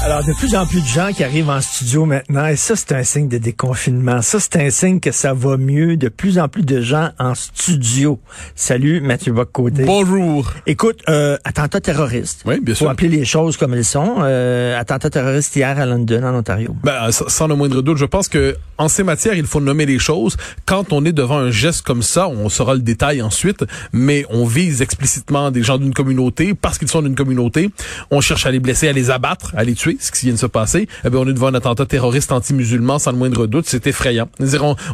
Alors, de plus en plus de gens qui arrivent en studio maintenant, et ça, c'est un signe de déconfinement. Ça, c'est un signe que ça va mieux. De plus en plus de gens en studio. Salut, Mathieu Boccoté. Bonjour. Écoute, euh, attentat terroriste. Oui, bien Faut sûr. appeler les choses comme elles sont. Euh, attentat terroriste hier à London, en Ontario. Ben, sans le moindre doute, je pense que en ces matières, il faut nommer les choses. Quand on est devant un geste comme ça, on saura le détail ensuite, mais on vise explicitement des gens d'une communauté parce qu'ils sont d'une communauté. On cherche à les blesser, à les abattre, à les tuer, ce qui vient de se passer. Eh bien, on est devant un attentat terroriste anti-musulman, sans le moindre doute. C'est effrayant.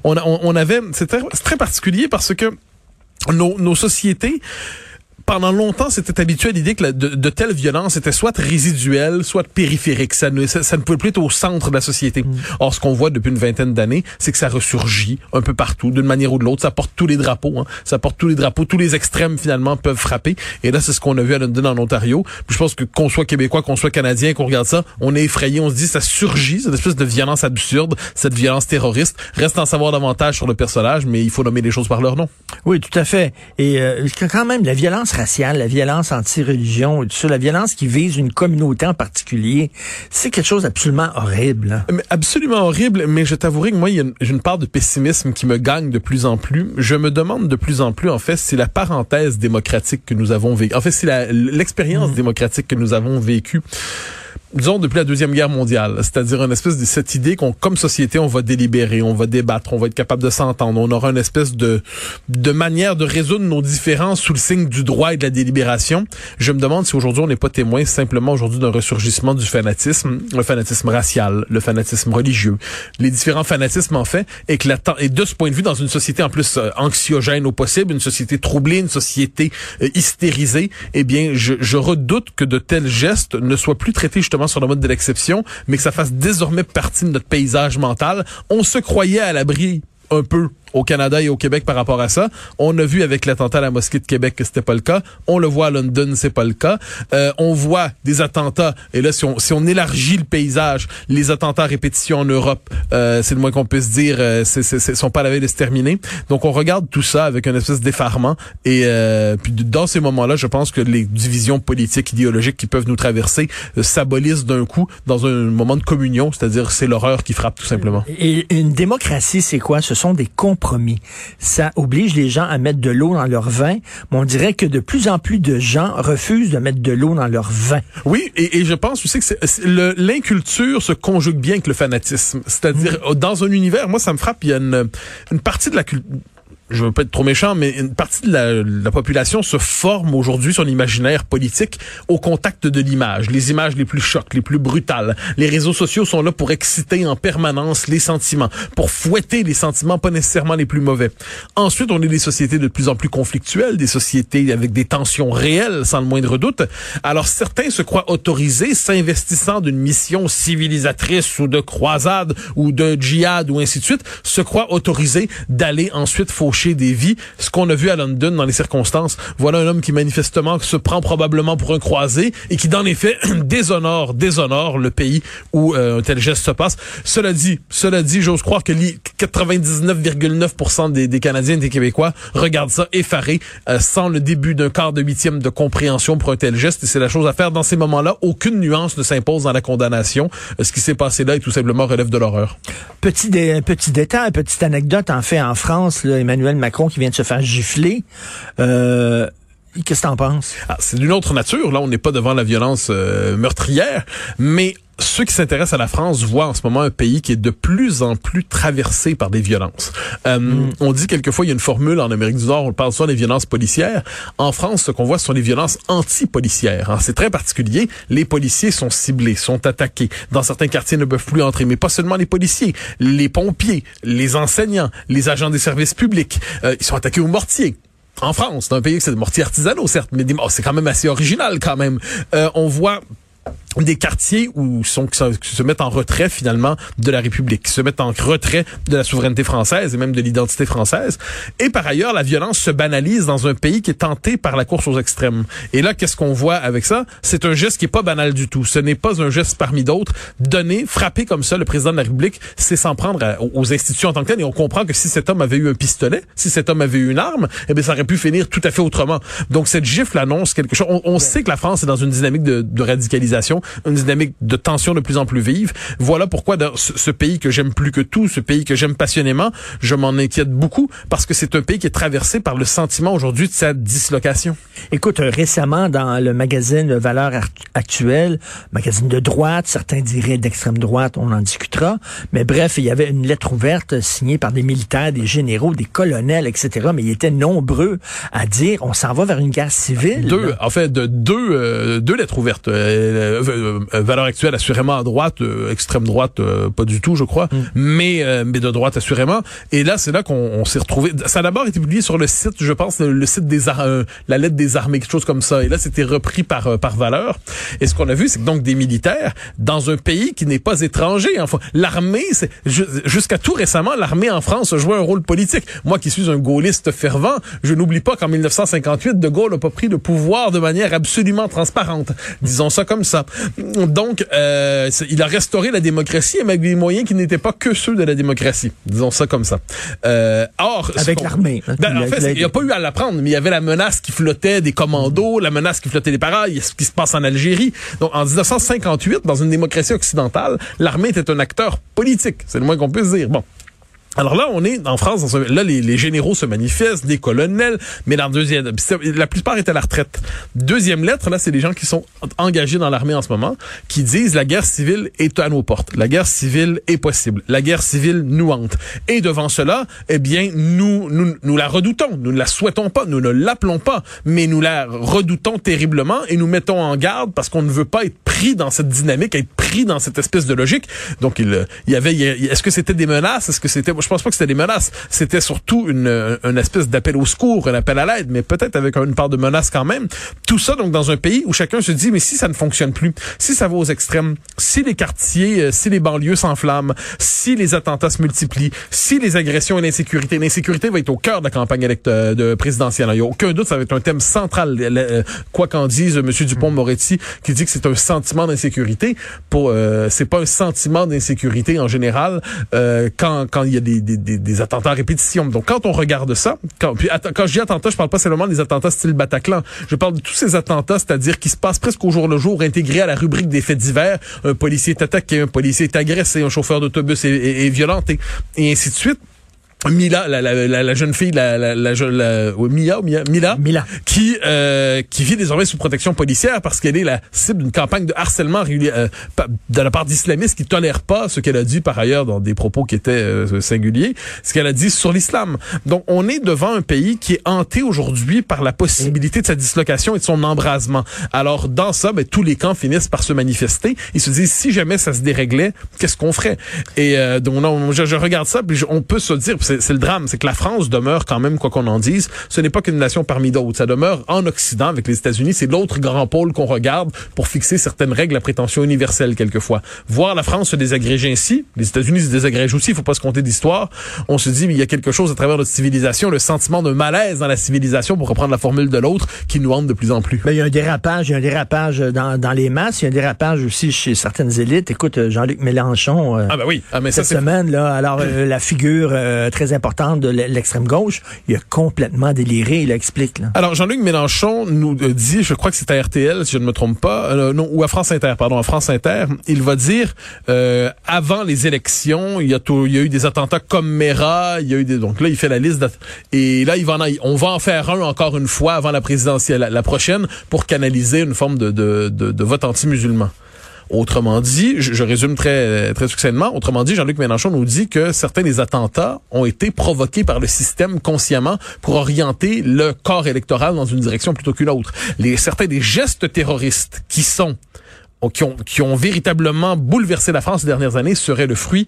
On, avait, c'est très, particulier parce que nos sociétés pendant longtemps, c'était habitué à l'idée que la- de, de telles violences étaient soit résiduelles, soit périphériques. Ça ne, ça, ça ne pouvait plus être au centre de la société. Or, ce qu'on voit depuis une vingtaine d'années, c'est que ça ressurgit un peu partout, d'une manière ou de l'autre. Ça porte tous les drapeaux. Hein. Ça porte tous les drapeaux. Tous les extrêmes, finalement, peuvent frapper. Et là, c'est ce qu'on a vu à London, en Ontario. Puis je pense que qu'on soit québécois, qu'on soit canadien, qu'on regarde ça, on est effrayé. On se dit, ça surgit, cette espèce de violence absurde, cette violence terroriste. Reste à en savoir davantage sur le personnage, mais il faut nommer les choses par leur nom. Oui, tout à fait. Et euh, quand même, la violence raciale, la violence anti-religion, et tout ça, la violence qui vise une communauté en particulier, c'est quelque chose d'absolument horrible. hein. Mais Absolument horrible, mais je t'avouerai que moi, il y a une, j'ai une part de pessimisme qui me gagne de plus en plus. Je me demande de plus en plus, en fait, si la parenthèse démocratique que nous avons vécue, en fait, si l'expérience démocratique que nous avons vécue, disons depuis la deuxième guerre mondiale, c'est-à-dire une espèce de cette idée qu'on, comme société, on va délibérer, on va débattre, on va être capable de s'entendre, on aura une espèce de de manière de résoudre nos différences sous le signe du droit et de la délibération. Je me demande si aujourd'hui on n'est pas témoin simplement aujourd'hui d'un ressurgissement du fanatisme, le fanatisme racial, le fanatisme religieux, les différents fanatismes en fait, ten- et de ce point de vue dans une société en plus euh, anxiogène au possible, une société troublée, une société euh, hystérisée, eh bien je, je redoute que de tels gestes ne soient plus traités justement sur le mode de l'exception, mais que ça fasse désormais partie de notre paysage mental. On se croyait à l'abri un peu au Canada et au Québec par rapport à ça. On a vu avec l'attentat à la mosquée de Québec que c'était pas le cas. On le voit à London, c'est pas le cas. Euh, on voit des attentats et là si on si on élargit le paysage, les attentats à répétition en Europe, euh, c'est le moins qu'on puisse dire, euh, c'est sont pas la veille de se terminer. Donc on regarde tout ça avec un espèce d'effarement et euh, puis dans ces moments-là, je pense que les divisions politiques idéologiques qui peuvent nous traverser euh, s'abolissent d'un coup dans un moment de communion, c'est-à-dire c'est l'horreur qui frappe tout simplement. Et une démocratie, c'est quoi? Ce sont des. Ça oblige les gens à mettre de l'eau dans leur vin, mais on dirait que de plus en plus de gens refusent de mettre de l'eau dans leur vin. Oui, et, et je pense aussi que l'inculture se conjugue bien avec le fanatisme. C'est-à-dire, dans un univers, moi, ça me frappe, il y a une, une partie de la culture je veux pas être trop méchant, mais une partie de la, la population se forme aujourd'hui sur l'imaginaire politique au contact de l'image, les images les plus chocs, les plus brutales. Les réseaux sociaux sont là pour exciter en permanence les sentiments, pour fouetter les sentiments pas nécessairement les plus mauvais. Ensuite, on est des sociétés de plus en plus conflictuelles, des sociétés avec des tensions réelles, sans le moindre doute. Alors certains se croient autorisés, s'investissant d'une mission civilisatrice ou de croisade ou de djihad ou ainsi de suite, se croient autorisés d'aller ensuite faucher des vies. Ce qu'on a vu à London dans les circonstances, voilà un homme qui manifestement se prend probablement pour un croisé et qui dans les faits déshonore, déshonore le pays où euh, un tel geste se passe. Cela dit, cela dit, j'ose croire que li- 99,9% des, des Canadiens et des Québécois regardent ça effarés, euh, sans le début d'un quart de huitième de compréhension pour un tel geste. Et c'est la chose à faire dans ces moments-là. Aucune nuance ne s'impose dans la condamnation. Euh, Ce qui s'est passé là est tout simplement relève de l'horreur. Petit, dé- petit détail, petite anecdote, en fait, en France, Emmanuel Macron qui vient de se faire gifler. Euh, Qu'est-ce que t'en penses? Ah, c'est d'une autre nature. Là, on n'est pas devant la violence euh, meurtrière, mais ceux qui s'intéressent à la France voient en ce moment un pays qui est de plus en plus traversé par des violences. Euh, On dit quelquefois, il y a une formule en Amérique du Nord, on parle souvent des violences policières. En France, ce qu'on voit, ce sont les violences anti-policières. hein. C'est très particulier. Les policiers sont ciblés, sont attaqués. Dans certains quartiers, ils ne peuvent plus entrer. Mais pas seulement les policiers, les pompiers, les enseignants, les agents des services publics. Euh, ils sont attaqués au mortier en France, c'est un pays, c'est des mortiers artisanaux, certes, mais oh, c'est quand même assez original quand même. Euh, on voit des quartiers où sont qui se mettent en retrait finalement de la République, qui se mettent en retrait de la souveraineté française et même de l'identité française. Et par ailleurs, la violence se banalise dans un pays qui est tenté par la course aux extrêmes. Et là, qu'est-ce qu'on voit avec ça? C'est un geste qui est pas banal du tout. Ce n'est pas un geste parmi d'autres. Donner, frapper comme ça le président de la République, c'est s'en prendre aux institutions en tant que telles. Et on comprend que si cet homme avait eu un pistolet, si cet homme avait eu une arme, eh bien, ça aurait pu finir tout à fait autrement. Donc cette gifle annonce quelque chose. On, sait que la France est dans une dynamique de, de radicalisation une dynamique de tension de plus en plus vive. Voilà pourquoi dans ce, pays que j'aime plus que tout, ce pays que j'aime passionnément, je m'en inquiète beaucoup parce que c'est un pays qui est traversé par le sentiment aujourd'hui de sa dislocation. Écoute, euh, récemment dans le magazine Valeurs actuelles, magazine de droite, certains diraient d'extrême droite, on en discutera, mais bref, il y avait une lettre ouverte signée par des militaires, des généraux, des colonels, etc. Mais ils étaient nombreux à dire on s'en va vers une guerre civile. Deux, en fait, de deux, euh, deux lettres ouvertes. Euh, euh, valeur actuelle assurément à droite, euh, extrême droite euh, pas du tout, je crois, mm. mais mais de droite assurément. Et là, c'est là qu'on s'est retrouvé. Ça a d'abord été publié sur le site, je pense, le, site des la lettre des armées, quelque chose comme ça. Et là, c'était repris par par valeur. Et ce qu'on a vu, c'est que donc des militaires dans un pays qui n'est pas étranger. Enfin, l'armée, c'est jusqu'à tout récemment, l'armée en France jouait un rôle politique. Moi, qui suis un gaulliste fervent, je n'oublie pas qu'en 1958, De Gaulle n'a pas pris le pouvoir de manière absolument transparente. Disons ça comme ça. Donc, euh, il a restauré la démocratie avec des moyens qui n'étaient pas que ceux de la démocratie. Disons ça comme ça. Euh, or, avec l'armée. Hein, ben, en fait, il n'y a pas eu à l'apprendre, mais il y avait la menace qui flottait des commandos, la menace qui flottait des parails, ce qui se passe en Algérie. Donc, en 1958, dans une démocratie occidentale, l'armée était un acteur politique. C'est le moins qu'on puisse dire. Bon. Alors là, on est en France, là, les, généraux se manifestent, des colonels, mais la deuxième, la plupart étaient à la retraite. Deuxième lettre, là, c'est des gens qui sont engagés dans l'armée en ce moment, qui disent la guerre civile est à nos portes. La guerre civile est possible. La guerre civile nous hante. Et devant cela, eh bien, nous, nous, nous la redoutons. Nous ne la souhaitons pas. Nous ne l'appelons pas. Mais nous la redoutons terriblement et nous mettons en garde parce qu'on ne veut pas être pris dans cette dynamique, être pris dans cette espèce de logique. Donc, il, il y avait, est-ce que c'était des menaces? Est-ce que c'était, je pense pas que c'était des menaces. C'était surtout une, une espèce d'appel au secours, un appel à l'aide, mais peut-être avec une part de menace quand même. Tout ça, donc, dans un pays où chacun se dit, mais si ça ne fonctionne plus, si ça va aux extrêmes, si les quartiers, euh, si les banlieues s'enflamment, si les attentats se multiplient, si les agressions et l'insécurité, l'insécurité va être au cœur de la campagne euh, de présidentielle. Il n'y a aucun doute, ça va être un thème central. Euh, quoi qu'en dise M. Dupont-Moretti, qui dit que c'est un sentiment d'insécurité. Pour, c'est pas un sentiment d'insécurité en général quand quand il y a des, des des, attentats à répétition. Donc, quand on regarde ça, quand, puis, quand je dis attentats, je parle pas seulement des attentats style Bataclan. Je parle de tous ces attentats, c'est-à-dire qui se passent presque au jour le jour, intégrés à la rubrique des faits divers. Un policier est attaqué, un policier est agressé, un chauffeur d'autobus est, violenté, et ainsi de suite. Mila, la, la, la, jeune fille, la, la, la, la Mia, Mia, Mila, Mila, qui euh, qui vit désormais sous protection policière parce qu'elle est la cible d'une campagne de harcèlement euh, de la part d'islamistes qui tolèrent pas ce qu'elle a dit par ailleurs dans des propos qui étaient euh, singuliers, ce qu'elle a dit sur l'islam. Donc on est devant un pays qui est hanté aujourd'hui par la possibilité de sa dislocation et de son embrasement. Alors dans ça, ben, tous les camps finissent par se manifester. Ils se disent si jamais ça se déréglait, qu'est-ce qu'on ferait? Et euh, donc non, je, je, regarde ça puis on peut se dire c'est le drame, c'est que la France demeure quand même, quoi qu'on en dise, ce n'est pas qu'une nation parmi d'autres. Ça demeure en Occident avec les États-Unis. C'est l'autre grand pôle qu'on regarde pour fixer certaines règles à prétention universelle quelquefois. Voir la France se désagréger ainsi, les États-Unis se désagrègent aussi, il faut pas se compter d'histoire. On se dit, mais il y a quelque chose à travers notre civilisation, le sentiment de malaise dans la civilisation, pour reprendre la formule de l'autre, qui nous hante de plus en plus. Ben, il y a un dérapage, il y a un dérapage dans, dans les masses, il y a un dérapage aussi chez certaines élites. Écoute, Jean-Luc Mélenchon, euh, ah ben oui. Ah, mais cette semaine, là, alors euh, la figure euh, très importante de l'extrême gauche, il a complètement déliré, il explique. Alors Jean-Luc Mélenchon nous euh, dit, je crois que c'est à RTL, si je ne me trompe pas, euh, non, ou à France Inter, pardon, à France Inter, il va dire euh, avant les élections, il y a eu des attentats comme Mera, il y a eu des donc là il fait la liste et là il va en, on va en faire un encore une fois avant la présidentielle la, prochaine pour canaliser une forme de de, de, de vote anti-musulman. Autrement dit, je, résume très très succinctement, autrement dit, Jean-Luc Mélenchon nous dit que certains des attentats ont été provoqués par le système consciemment pour orienter le corps électoral dans une direction plutôt qu'une autre. Les, certains des gestes terroristes qui sont qui ont, qui ont véritablement bouleversé la France ces dernières années seraient le fruit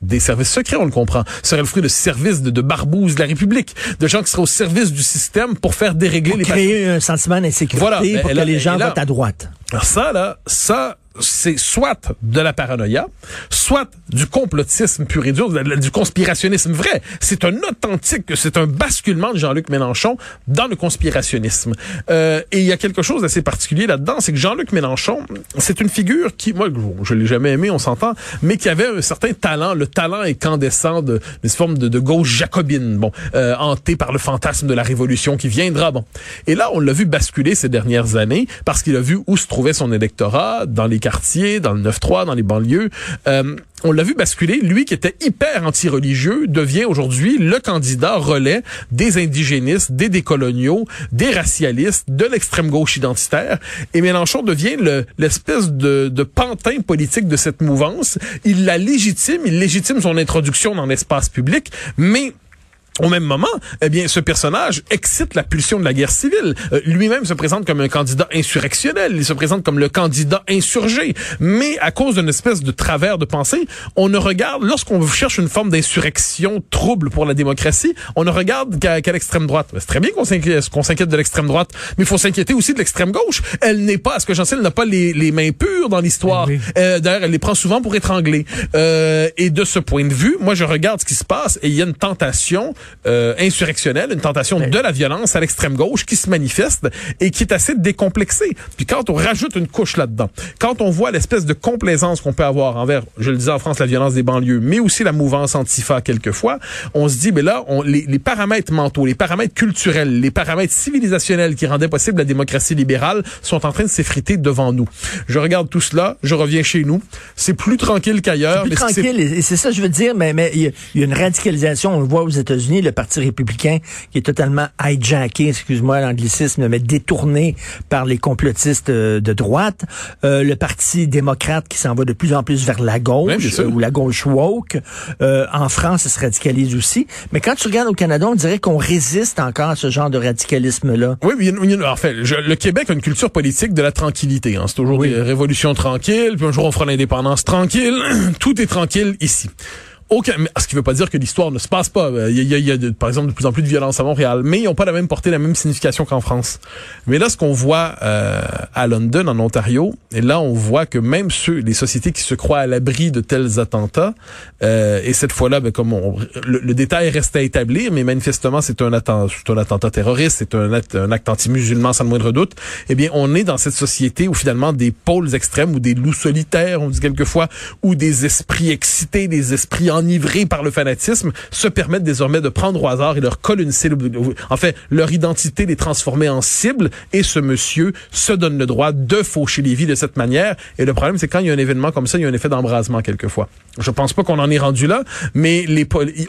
des services secrets, on le comprend. Serait le fruit de services de, de barbouzes de la République, de gens qui seraient au service du système pour faire dérégler pour les créer un sentiment d'insécurité Voilà. pour que les gens là- votent à droite. Alors ça, là, ça, c'est soit de la paranoïa, soit du complotisme pur et dur, du conspirationnisme vrai. C'est un authentique, c'est un basculement de Jean-Luc Mélenchon dans le conspirationnisme. Euh, et il y a quelque chose d'assez particulier là-dedans, c'est que Jean-Luc Mélenchon, c'est une figure qui, moi, je, l'ai jamais aimé, on s'entend, mais qui avait un certain talent, le talent incandescent de, une forme de, de gauche jacobine, bon, euh, hanté par le fantasme de la révolution qui viendra, bon. Et là, on l'a vu basculer ces dernières années parce qu'il a vu où se trouvait son électorat, dans les dans le 9-3, dans les banlieues. Euh, on l'a vu basculer. Lui qui était hyper anti-religieux devient aujourd'hui le candidat relais des indigénistes, des décoloniaux, des racialistes, de l'extrême gauche identitaire. Et Mélenchon devient le- l'espèce de, de pantin politique de cette mouvance. Il la légitime, il légitime son introduction dans l'espace public, mais au même moment, eh bien, ce personnage excite la pulsion de la guerre civile. Euh, Lui-même se présente comme un candidat insurrectionnel. Il se présente comme le candidat insurgé. Mais à cause d'une espèce de travers de pensée, on ne regarde, lorsqu'on cherche une forme d'insurrection trouble pour la démocratie, on ne regarde qu'à l'extrême droite. C'est très bien qu'on s'inquiète, de l'extrême droite, mais il faut s'inquiéter aussi de l'extrême gauche. Elle n'est pas, à ce que j'en sais, elle n'a pas les, les mains pures dans l'histoire. Oui. Euh, D'ailleurs, elle les prend souvent pour étrangler. Euh, et de ce point de vue, moi, je regarde ce qui se passe et il y a une tentation euh, insurrectionnelle, une tentation de la violence à l'extrême gauche qui se manifeste et qui est assez décomplexée. Puis quand on rajoute une couche là-dedans, quand on voit l'espèce de complaisance qu'on peut avoir envers, je le disais en France, la violence des banlieues, mais aussi la mouvance antifa quelquefois, on se dit, mais là, on, les, les paramètres mentaux, les paramètres culturels, les paramètres civilisationnels qui rendaient possible la démocratie libérale sont en train de s'effriter devant nous. Je regarde tout cela, je reviens chez nous. C'est plus tranquille qu'ailleurs. Plus mais ce qui s'est- tranquille, et c'est ça que je veux dire, mais mais il y, a- il y a une radicalisation, on le voit aux États-Unis, le Parti républicain qui est totalement hijacké, excuse-moi l'anglicisme, mais détourné par les complotistes euh, de droite, Euh, le Parti démocrate qui s'en va de plus en plus vers la gauche, sûr. euh, ou la gauche woke, Euh, en France, ça se radicalise aussi, mais quand tu regardes au Canada, on dirait qu'on résiste encore à ce genre de radicalisme-là. Oui, mais il y a une- il y a une- en fait, je- le Québec a une culture politique de la tranquillité. Hein. C'est toujours Oui. des révolutions tranquilles, puis un jour on fera l'indépendance tranquille. Tout est tranquille ici. Aucun, ce qui veut pas dire que l'histoire ne se passe pas. Euh, Il y a, il y a- il y a de- par exemple de plus en plus de violence à Montréal, mais ils n'ont pas la même portée, la même signification qu'en France. Mais là, ce qu'on voit euh, à London, en Ontario, et là, on voit que même ceux, les sociétés qui se croient à l'abri de tels attentats, euh, et cette fois-là, ben, comme on, le, le détail reste à établir, mais manifestement, c'est un, attentat, c'est un attentat terroriste, c'est un un acte anti-musulman sans le moindre doute. Eh bien, on est dans cette société où finalement des pôles extrêmes ou des loups solitaires, on dit quelquefois, ou des esprits excités, des esprits enivrés par le fanatisme, se permettent désormais de prendre au hasard et leur coller une cible, en fait, leur identité les transformer en cible, et ce monsieur se donne le droit de faucher les vies de cette manière. Et le problème, c'est quand il y a un événement comme ça, il y a un effet d'embrasement quelquefois. Je pense pas qu'on en est rendu là, mais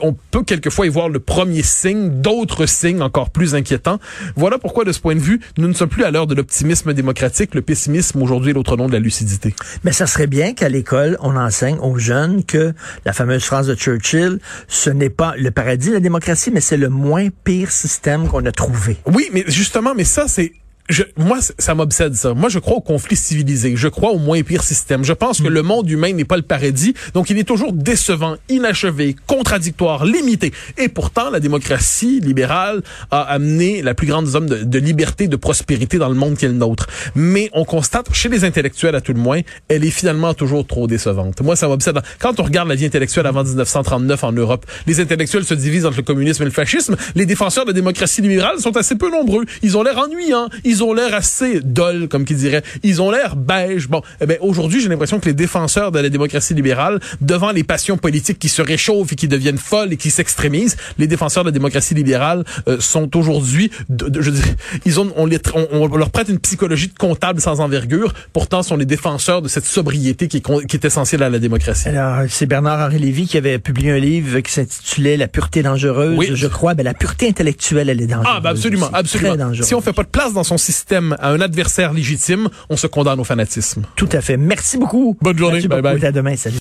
on peut quelquefois y voir le premier signe, d'autres signes encore plus inquiétants. Voilà pourquoi, de ce point de vue, nous ne sommes plus à l'heure de l'optimisme démocratique. Le pessimisme, aujourd'hui, est l'autre nom de la lucidité. Mais ça serait bien qu'à l'école, on enseigne aux jeunes que la fameuse phrase de Churchill, ce n'est pas le paradis, la démocratie, mais c'est le moins pire système qu'on a trouvé. Oui, mais justement, mais ça, c'est... Je, moi, ça m'obsède ça. Moi, je crois au conflit civilisé. Je crois au moins pire système. Je pense que le monde humain n'est pas le paradis, donc il est toujours décevant, inachevé, contradictoire, limité. Et pourtant, la démocratie libérale a amené la plus grande zone de, de liberté, de prospérité dans le monde qui est le nôtre. Mais on constate, chez les intellectuels à tout le moins, elle est finalement toujours trop décevante. Moi, ça m'obsède. Quand on regarde la vie intellectuelle avant 1939 en Europe, les intellectuels se divisent entre le communisme et le fascisme. Les défenseurs de la démocratie libérale sont assez peu nombreux. Ils ont l'air ennuyants. Ils ont l'air assez dol, comme qui dirait. Ils ont l'air beige. Bon, eh ben aujourd'hui, j'ai l'impression que les défenseurs de la démocratie libérale, devant les passions politiques qui se réchauffent et qui deviennent folles et qui s'extrémisent, les défenseurs de la démocratie libérale euh, sont aujourd'hui, je dis, ils ont, on, les, on, on leur prête une psychologie de comptable sans envergure. Pourtant, sont les défenseurs de cette sobriété qui est, qui est essentielle à la démocratie. Alors, c'est Bernard-Henri Lévy qui avait publié un livre qui s'intitulait La pureté dangereuse. Oui. Je crois, ben, la pureté intellectuelle, elle est dangereuse. Ah, ben absolument, absolument. Si on fait pas de place dans son système à un adversaire légitime, on se condamne au fanatisme. Tout à fait. Merci beaucoup. Bonne journée. Bye. À demain. Salut.